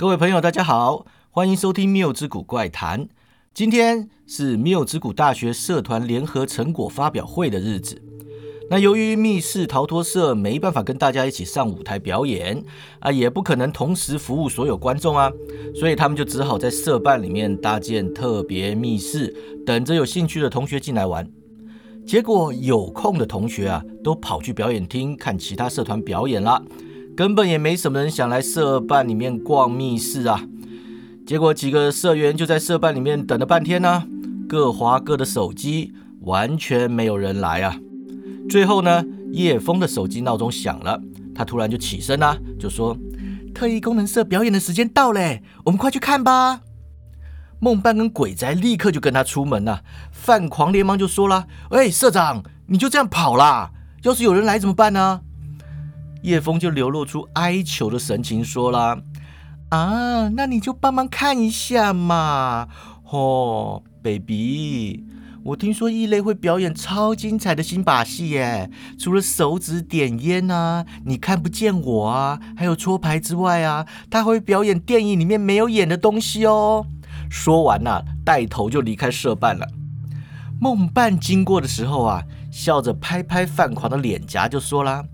各位朋友，大家好，欢迎收听《谬之谷怪谈》。今天是谬之谷大学社团联合成果发表会的日子。那由于密室逃脱社没办法跟大家一起上舞台表演啊，也不可能同时服务所有观众啊，所以他们就只好在社办里面搭建特别密室，等着有兴趣的同学进来玩。结果有空的同学啊，都跑去表演厅看其他社团表演了。根本也没什么人想来社办里面逛密室啊！结果几个社员就在社办里面等了半天呢，各划各的手机，完全没有人来啊！最后呢，叶枫的手机闹钟响了，他突然就起身啦，就说：“特异功能社表演的时间到嘞，我们快去看吧！”梦伴跟鬼宅立刻就跟他出门了，范狂连忙就说了：“喂，社长，你就这样跑啦？要是有人来怎么办呢？”叶枫就流露出哀求的神情，说啦：“啊，那你就帮忙看一下嘛，哦，baby，我听说异类会表演超精彩的新把戏耶，除了手指点烟啊，你看不见我啊，还有搓牌之外啊，他会表演电影里面没有演的东西哦。”说完呐，带头就离开社办了。梦伴经过的时候啊，笑着拍拍范狂的脸颊，就说啦。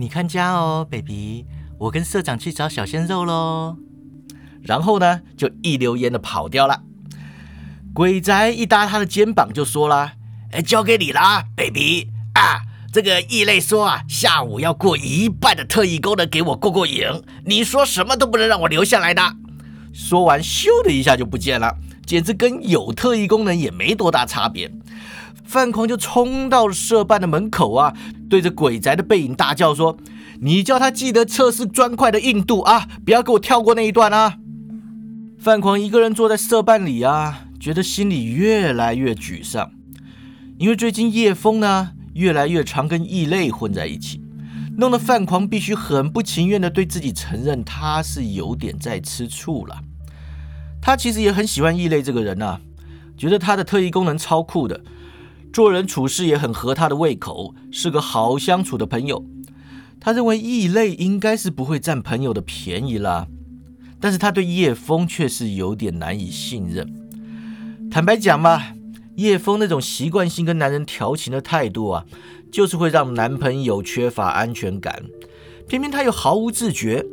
你看家哦，baby，我跟社长去找小鲜肉喽。然后呢，就一溜烟的跑掉了。鬼宅一搭他的肩膀就说啦：“哎，交给你啦，baby 啊！这个异类说啊，下午要过一半的特异功能给我过过瘾，你说什么都不能让我留下来的。”说完，咻的一下就不见了，简直跟有特异功能也没多大差别。范狂就冲到了社办的门口啊，对着鬼宅的背影大叫说：“你叫他记得测试砖块的硬度啊，不要给我跳过那一段啊！”范狂一个人坐在社办里啊，觉得心里越来越沮丧，因为最近叶枫呢越来越常跟异类混在一起，弄得范狂必须很不情愿的对自己承认他是有点在吃醋了。他其实也很喜欢异类这个人呐，觉得他的特异功能超酷的。做人处事也很合他的胃口，是个好相处的朋友。他认为异类应该是不会占朋友的便宜啦，但是他对叶枫却是有点难以信任。坦白讲吧，叶枫那种习惯性跟男人调情的态度啊，就是会让男朋友缺乏安全感。偏偏他又毫无自觉，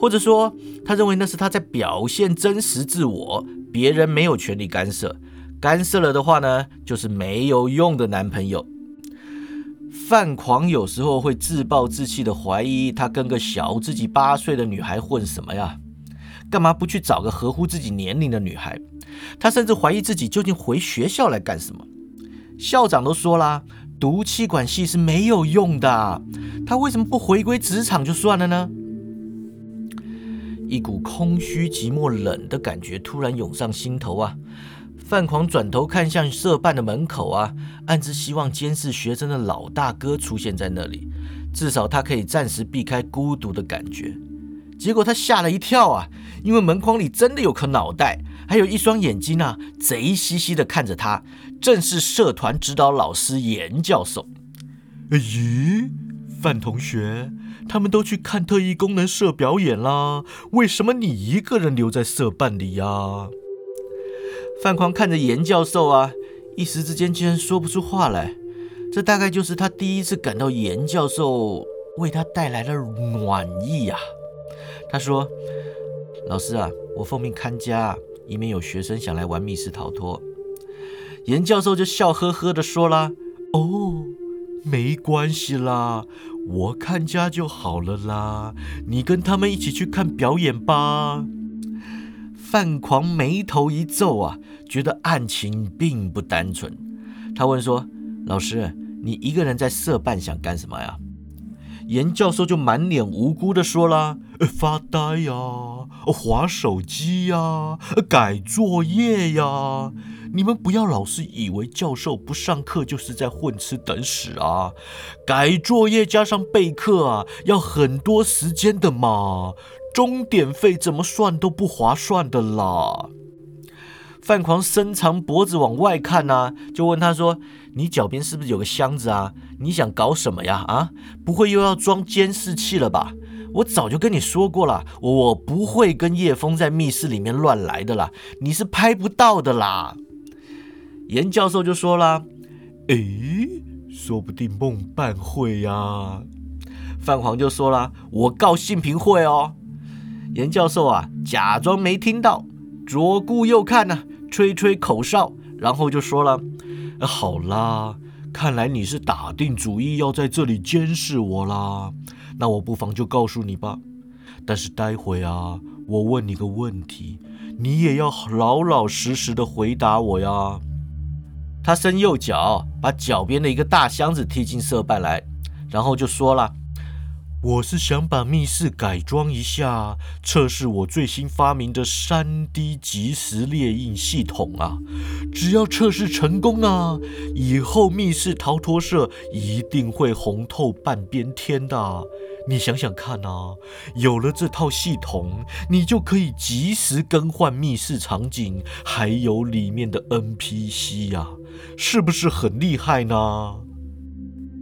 或者说他认为那是他在表现真实自我，别人没有权利干涉。干涉了的话呢，就是没有用的男朋友。范狂有时候会自暴自弃的怀疑，他跟个小自己八岁的女孩混什么呀？干嘛不去找个合乎自己年龄的女孩？他甚至怀疑自己究竟回学校来干什么？校长都说啦，读气管系是没有用的，他为什么不回归职场就算了呢？一股空虚、寂寞、冷的感觉突然涌上心头啊！范狂转头看向社办的门口啊，暗自希望监视学生的老大哥出现在那里，至少他可以暂时避开孤独的感觉。结果他吓了一跳啊，因为门框里真的有颗脑袋，还有一双眼睛啊，贼兮兮的看着他，正是社团指导老师严教授。咦，范同学，他们都去看特异功能社表演啦，为什么你一个人留在社办里呀？范狂看着严教授啊，一时之间竟然说不出话来。这大概就是他第一次感到严教授为他带来了暖意呀。他说：“老师啊，我奉命看家，以免有学生想来玩密室逃脱。”严教授就笑呵呵的说啦：“哦，没关系啦，我看家就好了啦。你跟他们一起去看表演吧。”范狂眉头一皱啊，觉得案情并不单纯。他问说：“老师，你一个人在社办想干什么呀？”严教授就满脸无辜的说啦：“发呆呀，划手机呀，改作业呀。你们不要老是以为教授不上课就是在混吃等死啊！改作业加上备课啊，要很多时间的嘛。”钟点费怎么算都不划算的啦！范狂伸长脖子往外看呐，就问他说：“你脚边是不是有个箱子啊？你想搞什么呀？啊，不会又要装监视器了吧？我早就跟你说过了，我不会跟叶枫在密室里面乱来的啦，你是拍不到的啦。严教授就说啦：“诶，说不定梦伴会呀。”范黄就说啦：“我告信平会哦。”严教授啊，假装没听到，左顾右看呢，吹吹口哨，然后就说了：“好啦，看来你是打定主意要在这里监视我啦。那我不妨就告诉你吧。但是待会啊，我问你个问题，你也要老老实实的回答我呀。”他伸右脚，把脚边的一个大箱子踢进色办来，然后就说了。我是想把密室改装一下，测试我最新发明的三 D 即时列印系统啊！只要测试成功啊，以后密室逃脱社一定会红透半边天的。你想想看啊，有了这套系统，你就可以及时更换密室场景，还有里面的 NPC 呀，是不是很厉害呢？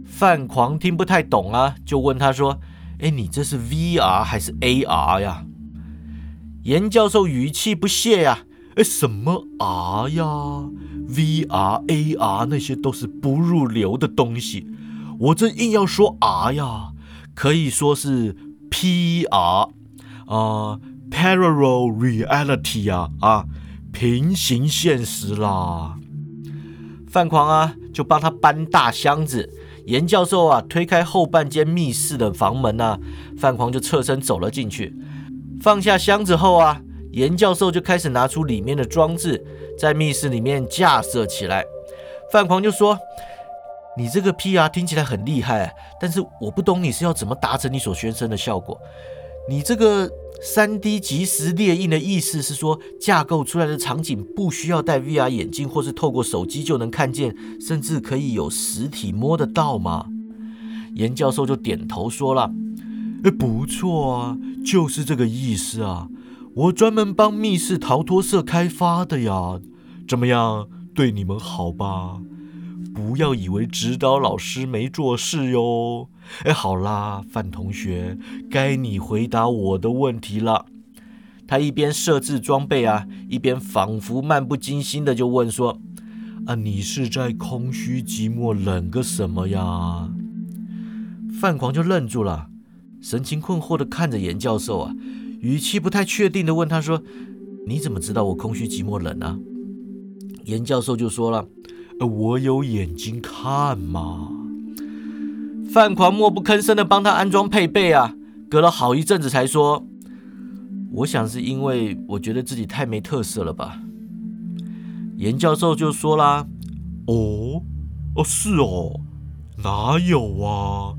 范狂听不太懂啊，就问他说：“哎，你这是 VR 还是 AR 呀？”严教授语气不屑呀：“哎，什么 R 呀？VR、AR 那些都是不入流的东西，我这硬要说 R 呀，可以说是 PR 啊，Parallel Reality 啊，啊，平行现实啦。”范狂啊，就帮他搬大箱子。严教授啊，推开后半间密室的房门啊，范狂就侧身走了进去，放下箱子后啊，严教授就开始拿出里面的装置，在密室里面架设起来。范狂就说：“你这个 PR 听起来很厉害，但是我不懂你是要怎么达成你所宣称的效果。你这个。”三 D 即时列印的意思是说，架构出来的场景不需要戴 VR 眼镜，或是透过手机就能看见，甚至可以有实体摸得到吗？严教授就点头说了：“哎，不错啊，就是这个意思啊。我专门帮密室逃脱社开发的呀，怎么样，对你们好吧？”不要以为指导老师没做事哟。哎，好啦，范同学，该你回答我的问题了。他一边设置装备啊，一边仿佛漫不经心的就问说：“啊，你是在空虚寂寞冷个什么呀？”范狂就愣住了，神情困惑的看着严教授啊，语气不太确定的问他说：“你怎么知道我空虚寂寞冷呢？”严教授就说了。我有眼睛看嘛！范狂默不吭声的帮他安装配备啊，隔了好一阵子才说：“我想是因为我觉得自己太没特色了吧。”严教授就说啦：“哦，哦是哦，哪有啊？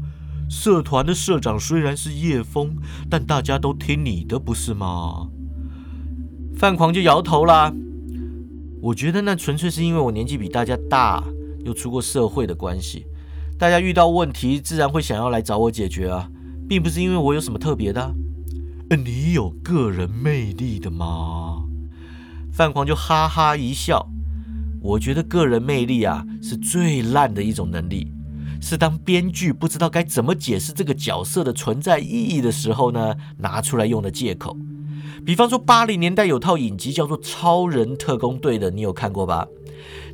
社团的社长虽然是叶枫，但大家都听你的不是吗？”范狂就摇头啦。我觉得那纯粹是因为我年纪比大家大，又出过社会的关系，大家遇到问题自然会想要来找我解决啊，并不是因为我有什么特别的。你有个人魅力的吗？范狂就哈哈一笑。我觉得个人魅力啊是最烂的一种能力，是当编剧不知道该怎么解释这个角色的存在意义的时候呢，拿出来用的借口。比方说，八零年代有套影集叫做《超人特工队》的，你有看过吧？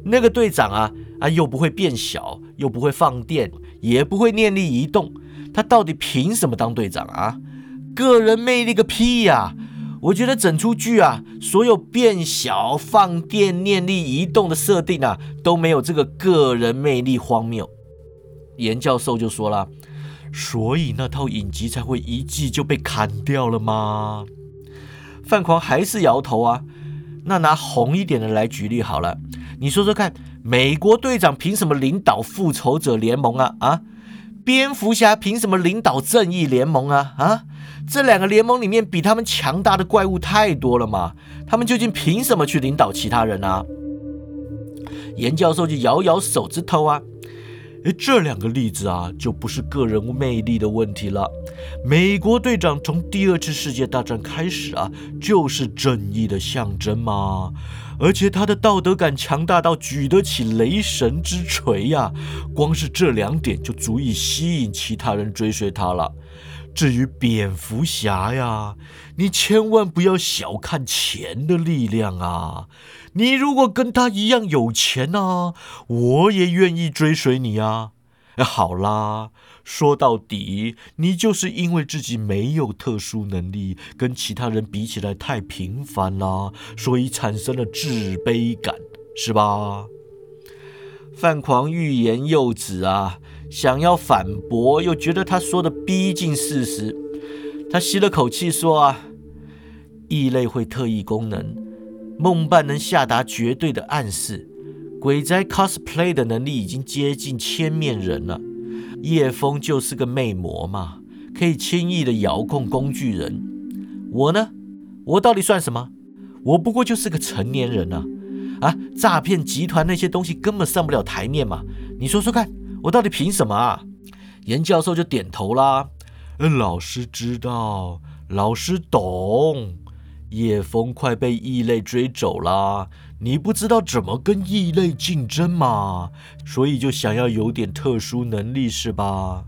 那个队长啊啊，又不会变小，又不会放电，也不会念力移动，他到底凭什么当队长啊？个人魅力个屁呀！我觉得整出剧啊，所有变小、放电、念力移动的设定啊，都没有这个个人魅力荒谬。严教授就说了，所以那套影集才会一季就被砍掉了吗？范狂还是摇头啊，那拿红一点的来举例好了，你说说看，美国队长凭什么领导复仇者联盟啊？啊，蝙蝠侠凭什么领导正义联盟啊？啊，这两个联盟里面比他们强大的怪物太多了嘛，他们究竟凭什么去领导其他人啊？严教授就摇摇手指头啊。诶，这两个例子啊，就不是个人魅力的问题了。美国队长从第二次世界大战开始啊，就是正义的象征嘛。而且他的道德感强大到举得起雷神之锤呀，光是这两点就足以吸引其他人追随他了。至于蝙蝠侠呀，你千万不要小看钱的力量啊！你如果跟他一样有钱啊，我也愿意追随你啊！好啦，说到底，你就是因为自己没有特殊能力，跟其他人比起来太平凡啦，所以产生了自卑感，是吧？范狂欲言又止啊。想要反驳，又觉得他说的逼近事实。他吸了口气说：“啊，异类会特异功能，梦伴能下达绝对的暗示，鬼宅 cosplay 的能力已经接近千面人了。叶枫就是个魅魔嘛，可以轻易的遥控工具人。我呢，我到底算什么？我不过就是个成年人啊！啊，诈骗集团那些东西根本上不了台面嘛！你说说看。”我到底凭什么啊？严教授就点头啦。嗯老师知道，老师懂。叶枫快被异类追走了，你不知道怎么跟异类竞争吗？所以就想要有点特殊能力是吧？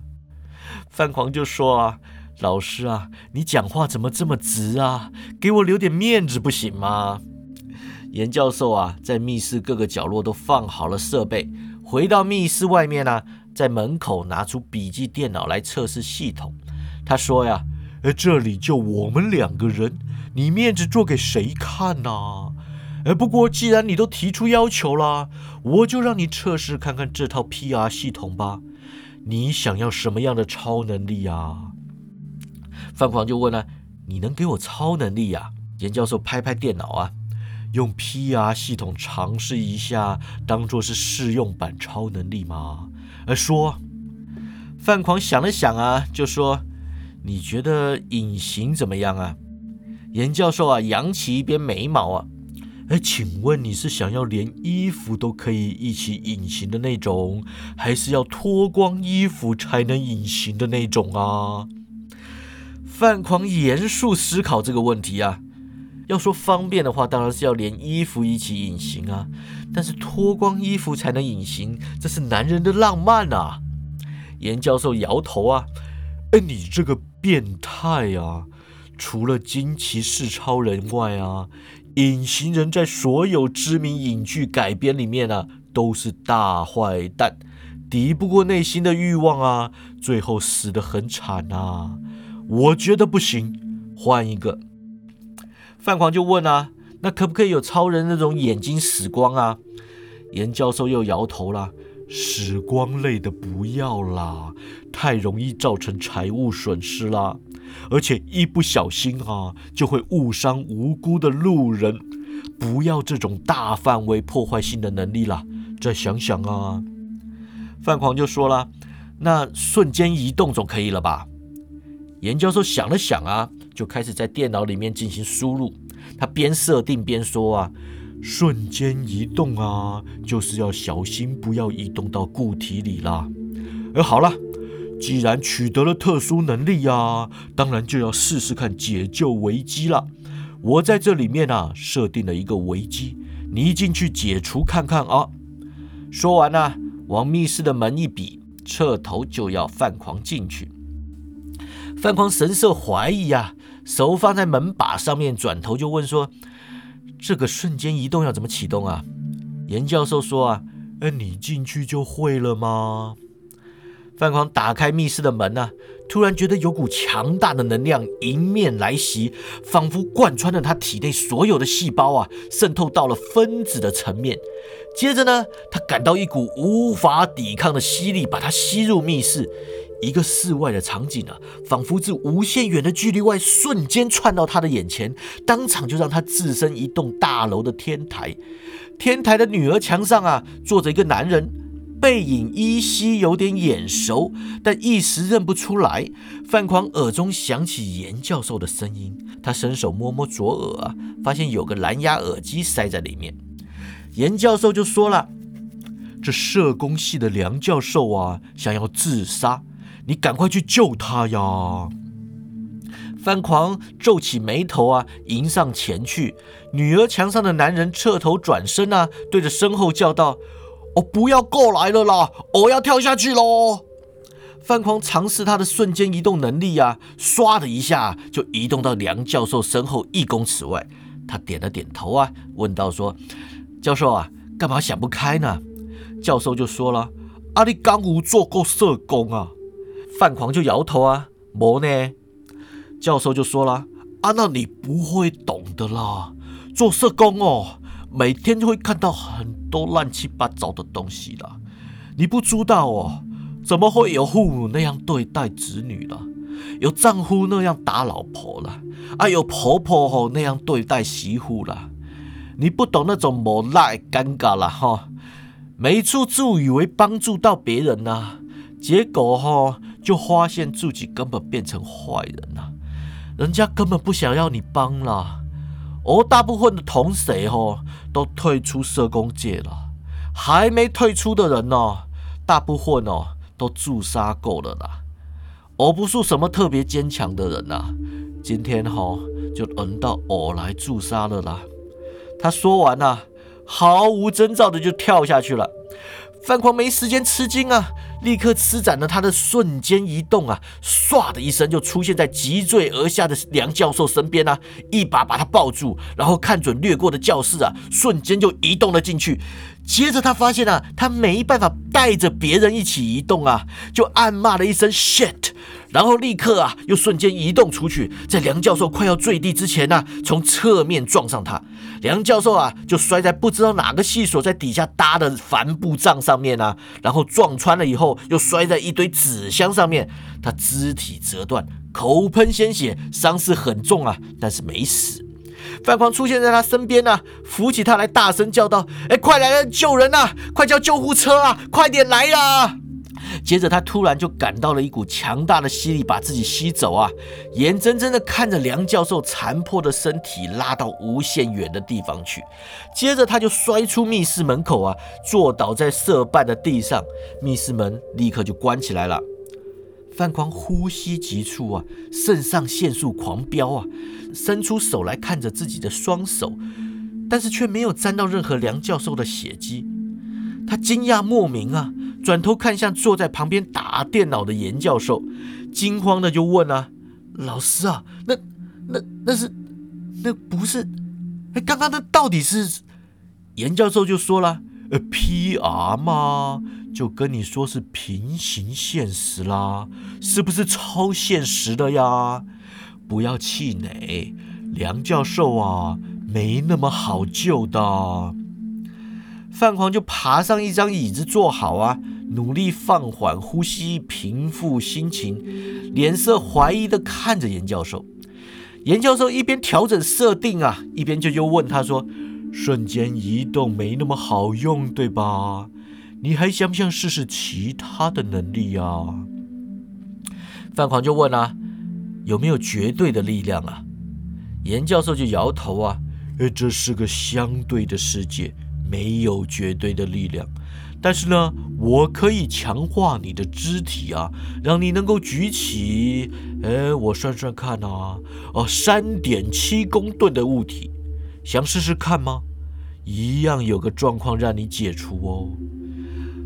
范狂就说啊，老师啊，你讲话怎么这么直啊？给我留点面子不行吗？严教授啊，在密室各个角落都放好了设备。回到密室外面呢，在门口拿出笔记电脑来测试系统。他说呀：“，这里就我们两个人，你面子做给谁看呢？呃，不过既然你都提出要求了，我就让你测试看看这套 PR 系统吧。你想要什么样的超能力啊？”范狂就问了：“你能给我超能力呀？”严教授拍拍电脑啊。用 PR 系统尝试一下，当做是试用版超能力吗？呃，说，范狂想了想啊，就说：“你觉得隐形怎么样啊？”严教授啊，扬起一边眉毛啊，哎，请问你是想要连衣服都可以一起隐形的那种，还是要脱光衣服才能隐形的那种啊？范狂严肃思考这个问题啊。要说方便的话，当然是要连衣服一起隐形啊。但是脱光衣服才能隐形，这是男人的浪漫啊。严教授摇头啊，哎，你这个变态啊！除了惊奇四超人外啊，隐形人在所有知名影剧改编里面啊，都是大坏蛋，敌不过内心的欲望啊，最后死得很惨啊。我觉得不行，换一个。范狂就问啊，那可不可以有超人那种眼睛死光啊？严教授又摇头了，死光类的不要啦，太容易造成财务损失啦，而且一不小心啊，就会误伤无辜的路人。不要这种大范围破坏性的能力啦。再想想啊，范狂就说了，那瞬间移动总可以了吧？严教授想了想啊。就开始在电脑里面进行输入，他边设定边说啊，瞬间移动啊，就是要小心不要移动到固体里啦。哎，好了，既然取得了特殊能力呀，当然就要试试看解救危机了。我在这里面啊，设定了一个危机，你一进去解除看看啊。说完呢，往密室的门一比，侧头就要范狂进去。范狂神色怀疑啊。手放在门把上面，转头就问说：“这个瞬间移动要怎么启动啊？”严教授说：“啊，哎，你进去就会了吗？”范狂打开密室的门呢，突然觉得有股强大的能量迎面来袭，仿佛贯穿了他体内所有的细胞啊，渗透到了分子的层面。接着呢，他感到一股无法抵抗的吸力，把他吸入密室。一个室外的场景啊，仿佛自无限远的距离外瞬间窜到他的眼前，当场就让他置身一栋大楼的天台。天台的女儿墙上啊，坐着一个男人，背影依稀有点眼熟，但一时认不出来。范狂耳中响起严教授的声音，他伸手摸摸左耳啊，发现有个蓝牙耳机塞在里面。严教授就说了：“这社工系的梁教授啊，想要自杀。”你赶快去救他呀！范狂皱起眉头啊，迎上前去。女儿墙上的男人侧头转身啊，对着身后叫道：“我，不要过来了啦！我要跳下去喽！”范狂尝试他的瞬间移动能力啊，唰的一下就移动到梁教授身后一公尺外。他点了点头啊，问道：“说教授啊，干嘛想不开呢？”教授就说了：“阿你刚无做过社工啊？”范狂就摇头啊，没呢。教授就说了：“啊，那你不会懂的啦。做社工哦，每天就会看到很多乱七八糟的东西啦。你不知道哦，怎么会有父母那样对待子女了？有丈夫那样打老婆了？啊，有婆婆吼那样对待媳妇了？你不懂那种无奈尴尬了哈。每一处自以为帮助到别人呐，结果哈就发现自己根本变成坏人了。”人家根本不想要你帮了，而大部分的同学吼都退出社工界了，还没退出的人呢，大部分哦都自杀够了啦。我不是什么特别坚强的人呐，今天哈就轮到我来自杀了啦。他说完呐，毫无征兆的就跳下去了。范狂没时间吃惊啊。立刻施展了他的瞬间移动啊，唰的一声就出现在急坠而下的梁教授身边啊，一把把他抱住，然后看准掠过的教室啊，瞬间就移动了进去。接着他发现啊，他没办法带着别人一起移动啊，就暗骂了一声 shit。然后立刻啊，又瞬间移动出去，在梁教授快要坠地之前呢，从侧面撞上他。梁教授啊，就摔在不知道哪个系所在底下搭的帆布帐上面啊，然后撞穿了以后，又摔在一堆纸箱上面。他肢体折断，口喷鲜血，伤势很重啊，但是没死。范狂出现在他身边呢，扶起他来，大声叫道：“哎，快来人救人呐！快叫救护车啊！快点来呀！”接着，他突然就感到了一股强大的吸力，把自己吸走啊！眼睁睁的看着梁教授残破的身体拉到无限远的地方去。接着，他就摔出密室门口啊，坐倒在色办的地上。密室门立刻就关起来了。范狂呼吸急促啊，肾上腺素狂飙啊，伸出手来看着自己的双手，但是却没有沾到任何梁教授的血迹。他惊讶莫名啊！转头看向坐在旁边打电脑的严教授，惊慌的就问啊：“老师啊，那、那、那是、那不是？哎，刚刚那到底是？”严教授就说了：“呃，PR 嘛，就跟你说是平行现实啦，是不是超现实的呀？不要气馁，梁教授啊，没那么好救的。”范狂就爬上一张椅子坐好啊。努力放缓呼吸，平复心情，脸色怀疑的看着严教授。严教授一边调整设定啊，一边就又问他说：“瞬间移动没那么好用，对吧？你还想不想试试其他的能力啊？”范狂就问啊：“有没有绝对的力量啊？”严教授就摇头啊：“，这是个相对的世界，没有绝对的力量。”但是呢，我可以强化你的肢体啊，让你能够举起，哎，我算算看啊，哦，三点七公吨的物体，想试试看吗？一样有个状况让你解除哦。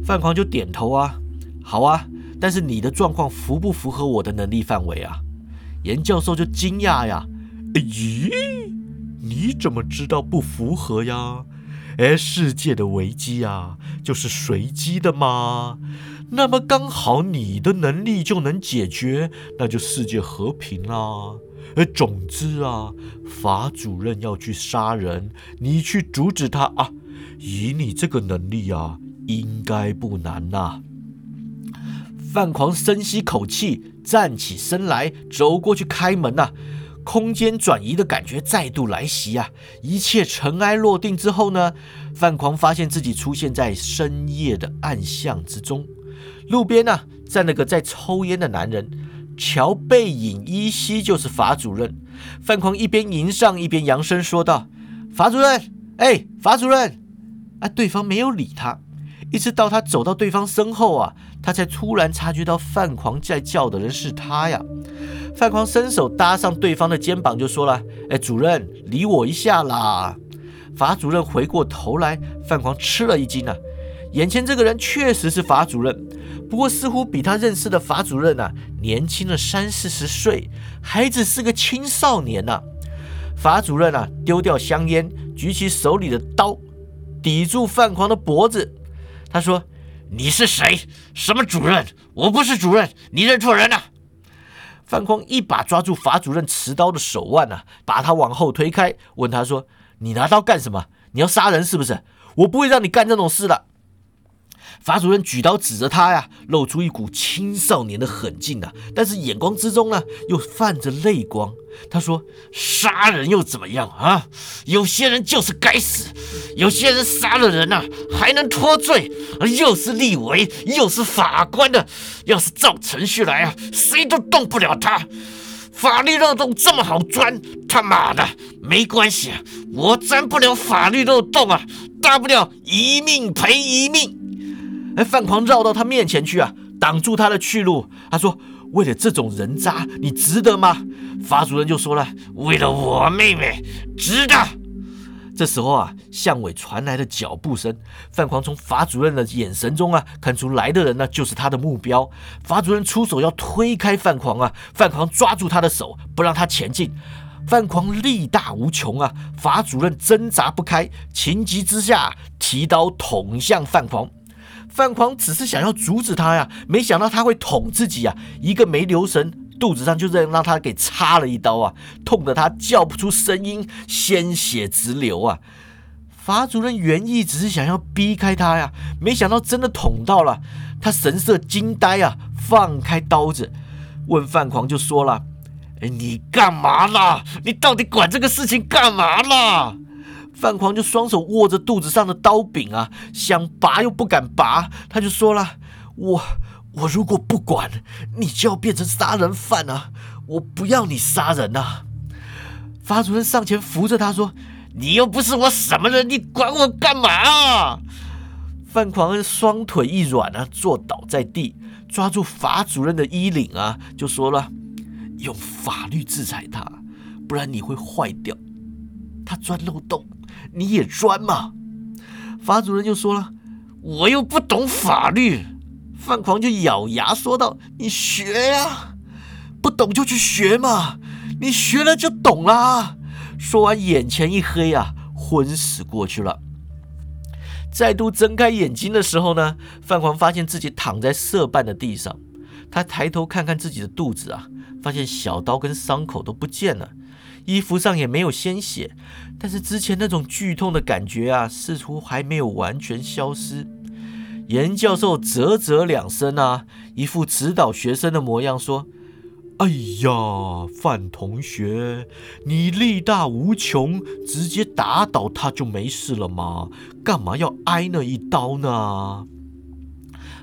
范狂就点头啊，好啊，但是你的状况符不符合我的能力范围啊？严教授就惊讶呀，咦，你怎么知道不符合呀？哎，世界的危机啊，就是随机的嘛。那么刚好你的能力就能解决，那就世界和平啦。哎，总之啊，法主任要去杀人，你去阻止他啊。以你这个能力啊，应该不难呐。范狂深吸口气，站起身来，走过去开门呐。空间转移的感觉再度来袭啊！一切尘埃落定之后呢，范狂发现自己出现在深夜的暗巷之中。路边呢站了个在抽烟的男人，瞧背影依稀就是法主任。范狂一边迎上一边扬声说道：“法主任，哎，法主任！”啊，对方没有理他。一直到他走到对方身后啊，他才突然察觉到范狂在叫的人是他呀。范狂伸手搭上对方的肩膀，就说了：“哎，主任，理我一下啦！”法主任回过头来，范狂吃了一惊啊，眼前这个人确实是法主任，不过似乎比他认识的法主任啊年轻了三四十岁，还只是个青少年呐。法主任啊丢掉香烟，举起手里的刀，抵住范狂的脖子。他说：“你是谁？什么主任？我不是主任，你认错人了。”范匡一把抓住法主任持刀的手腕啊，把他往后推开，问他说：“你拿刀干什么？你要杀人是不是？我不会让你干这种事的。”法主任举刀指着他呀，露出一股青少年的狠劲啊，但是眼光之中呢，又泛着泪光。他说：“杀人又怎么样啊？有些人就是该死，有些人杀了人呐，还能脱罪。又是立委，又是法官的，要是照程序来啊，谁都动不了他。法律漏洞这么好钻，他妈的，没关系，我钻不了法律漏洞啊，大不了一命赔一命。”哎，范狂绕到他面前去啊，挡住他的去路。他说：“为了这种人渣，你值得吗？”法主任就说了：“为了我妹妹，值得。”这时候啊，巷尾传来了脚步声。范狂从法主任的眼神中啊，看出来的人呢就是他的目标。法主任出手要推开范狂啊，范狂抓住他的手，不让他前进。范狂力大无穷啊，法主任挣扎不开，情急之下提刀捅向范狂。范狂只是想要阻止他呀，没想到他会捅自己呀！一个没留神，肚子上就这样让他给插了一刀啊，痛得他叫不出声音，鲜血直流啊！法主任原意只是想要逼开他呀，没想到真的捅到了，他神色惊呆啊，放开刀子，问范狂就说了：“，你干嘛啦？你到底管这个事情干嘛啦？”范狂就双手握着肚子上的刀柄啊，想拔又不敢拔。他就说了：“我我如果不管，你就要变成杀人犯啊！我不要你杀人呐！”法主任上前扶着他说：“你又不是我什么人，你管我干嘛啊？”范狂双腿一软啊，坐倒在地，抓住法主任的衣领啊，就说了：“用法律制裁他，不然你会坏掉。他钻漏洞。”你也钻嘛？法主任就说了：“我又不懂法律。”范狂就咬牙说道：“你学呀，不懂就去学嘛，你学了就懂啦。”说完，眼前一黑啊，昏死过去了。再度睁开眼睛的时候呢，范狂发现自己躺在色办的地上，他抬头看看自己的肚子啊，发现小刀跟伤口都不见了。衣服上也没有鲜血，但是之前那种剧痛的感觉啊，似乎还没有完全消失。严教授啧啧两声啊，一副指导学生的模样，说：“哎呀，范同学，你力大无穷，直接打倒他就没事了吗？干嘛要挨那一刀呢？”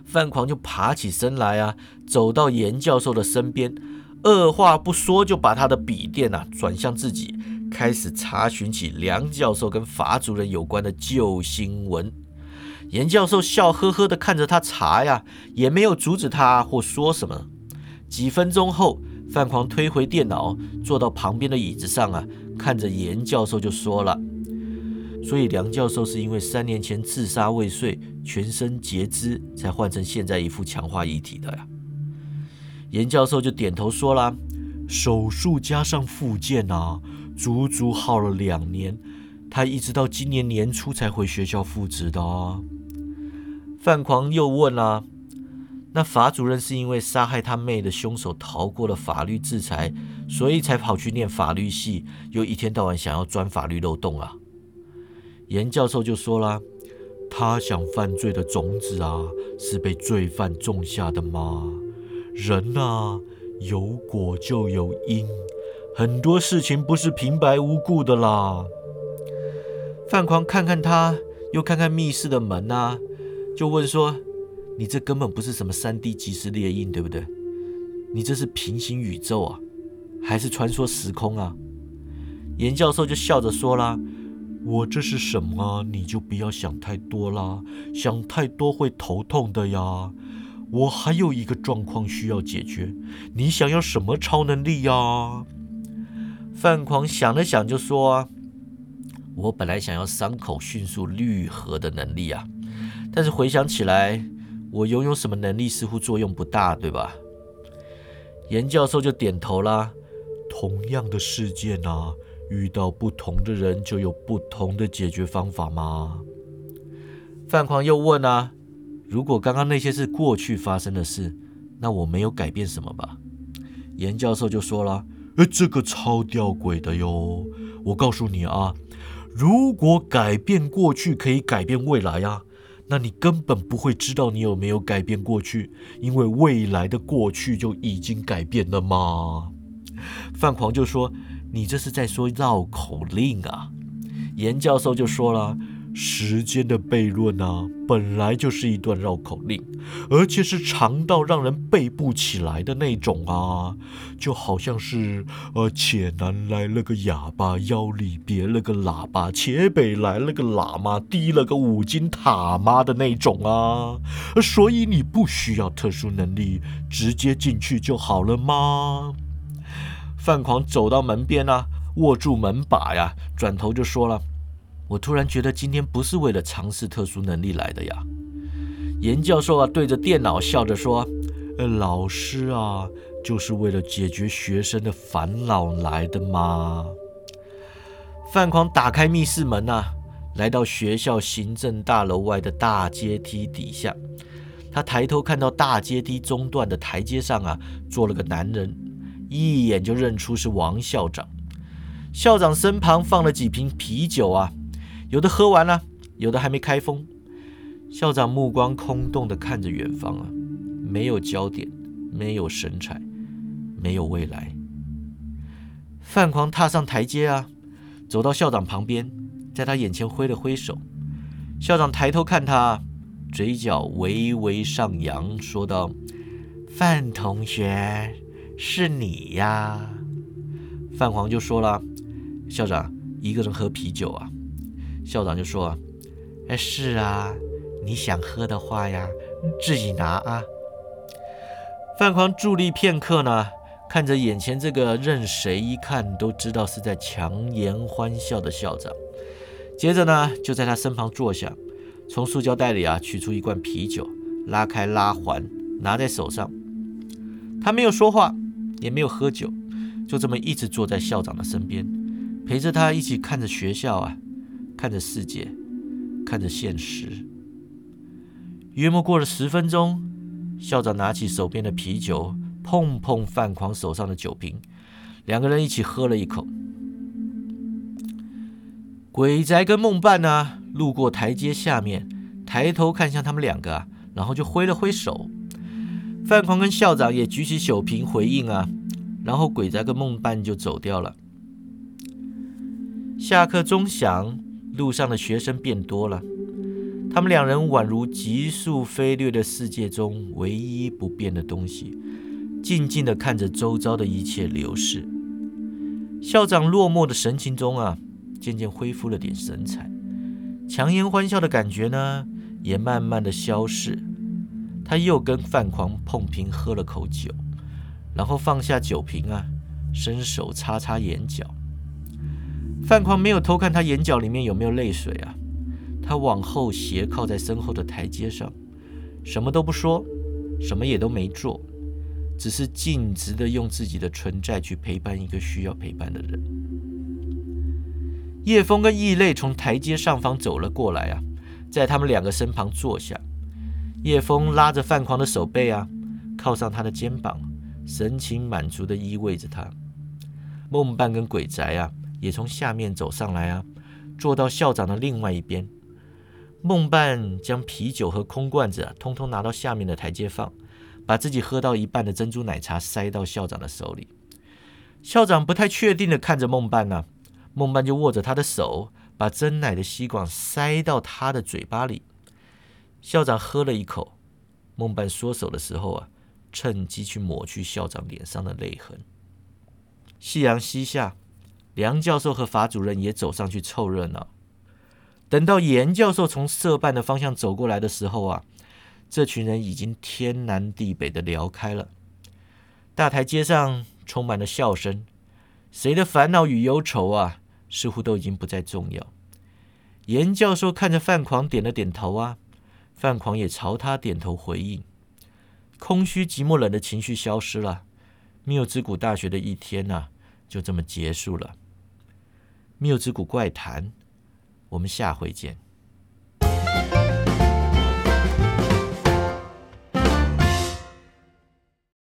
范狂就爬起身来啊，走到严教授的身边。二话不说，就把他的笔电啊转向自己，开始查询起梁教授跟法主任有关的旧新闻。严教授笑呵呵地看着他查呀，也没有阻止他或说什么。几分钟后，范狂推回电脑，坐到旁边的椅子上啊，看着严教授就说了：“所以梁教授是因为三年前自杀未遂，全身截肢，才换成现在一副强化遗体的呀。”严教授就点头说了：“手术加上复健啊，足足耗了两年，他一直到今年年初才回学校复职的。”范狂又问了：“那法主任是因为杀害他妹的凶手逃过了法律制裁，所以才跑去念法律系，又一天到晚想要钻法律漏洞啊？”严教授就说了：“他想犯罪的种子啊，是被罪犯种下的吗？”人呐，有果就有因，很多事情不是平白无故的啦。范狂看看他，又看看密室的门啊，就问说：“你这根本不是什么三 D 即时列印，对不对？你这是平行宇宙啊，还是穿梭时空啊？”严教授就笑着说啦：“我这是什么？你就不要想太多啦，想太多会头痛的呀。”我还有一个状况需要解决，你想要什么超能力呀？范狂想了想就说：“我本来想要伤口迅速愈合的能力啊，但是回想起来，我拥有什么能力似乎作用不大，对吧？严教授就点头啦。同样的事件啊，遇到不同的人就有不同的解决方法吗？范狂又问啊，如果刚刚那些是过去发生的事，那我没有改变什么吧？严教授就说了，哎，这个超吊诡的哟。我告诉你啊，如果改变过去可以改变未来啊。那你根本不会知道你有没有改变过去，因为未来的过去就已经改变了吗？范狂就说：“你这是在说绕口令啊！”严教授就说了。时间的悖论啊，本来就是一段绕口令，而且是长到让人背不起来的那种啊，就好像是呃，且南来了个哑巴，腰里别了个喇叭，且北来了个喇嘛，提了个五金塔嘛的那种啊。所以你不需要特殊能力，直接进去就好了吗？范狂走到门边啊，握住门把呀，转头就说了。我突然觉得今天不是为了尝试特殊能力来的呀。严教授啊，对着电脑笑着说：“呃，老师啊，就是为了解决学生的烦恼来的嘛？”范狂打开密室门啊，来到学校行政大楼外的大阶梯底下。他抬头看到大阶梯中段的台阶上啊，坐了个男人，一眼就认出是王校长。校长身旁放了几瓶啤酒啊。有的喝完了，有的还没开封。校长目光空洞地看着远方啊，没有焦点，没有神采，没有未来。范狂踏上台阶啊，走到校长旁边，在他眼前挥了挥手。校长抬头看他，嘴角微微上扬，说道：“范同学，是你呀。”范狂就说了：“校长，一个人喝啤酒啊。”校长就说：“哎，是啊，你想喝的话呀，自己拿啊。”范狂伫立片刻呢，看着眼前这个任谁一看都知道是在强颜欢笑的校长，接着呢，就在他身旁坐下，从塑胶袋里啊取出一罐啤酒，拉开拉环，拿在手上。他没有说话，也没有喝酒，就这么一直坐在校长的身边，陪着他一起看着学校啊。看着世界，看着现实。约莫过了十分钟，校长拿起手边的啤酒，碰碰范狂手上的酒瓶，两个人一起喝了一口。鬼宅跟梦伴呢，路过台阶下面，抬头看向他们两个，然后就挥了挥手。范狂跟校长也举起酒瓶回应啊，然后鬼宅跟梦伴就走掉了。下课钟响。路上的学生变多了，他们两人宛如急速飞掠的世界中唯一不变的东西，静静地看着周遭的一切流逝。校长落寞的神情中啊，渐渐恢复了点神采，强颜欢笑的感觉呢，也慢慢的消逝。他又跟范狂碰瓶喝了口酒，然后放下酒瓶啊，伸手擦擦眼角。范狂没有偷看他眼角里面有没有泪水啊，他往后斜靠在身后的台阶上，什么都不说，什么也都没做，只是径直的用自己的存在去陪伴一个需要陪伴的人。叶枫跟异类从台阶上方走了过来啊，在他们两个身旁坐下。叶枫拉着范狂的手背啊，靠上他的肩膀，神情满足的依偎着他。梦伴跟鬼宅啊。也从下面走上来啊，坐到校长的另外一边。梦伴将啤酒和空罐子，通通拿到下面的台阶放，把自己喝到一半的珍珠奶茶塞到校长的手里。校长不太确定的看着梦伴呢，梦伴就握着他的手，把真奶的吸管塞到他的嘴巴里。校长喝了一口，梦伴缩手的时候啊，趁机去抹去校长脸上的泪痕。夕阳西下。梁教授和法主任也走上去凑热闹。等到严教授从社办的方向走过来的时候啊，这群人已经天南地北的聊开了。大台阶上充满了笑声，谁的烦恼与忧愁啊，似乎都已经不再重要。严教授看着范狂点了点头啊，范狂也朝他点头回应。空虚寂寞冷的情绪消失了，缪之谷大学的一天呢，就这么结束了。谬之谷怪谈，我们下回见。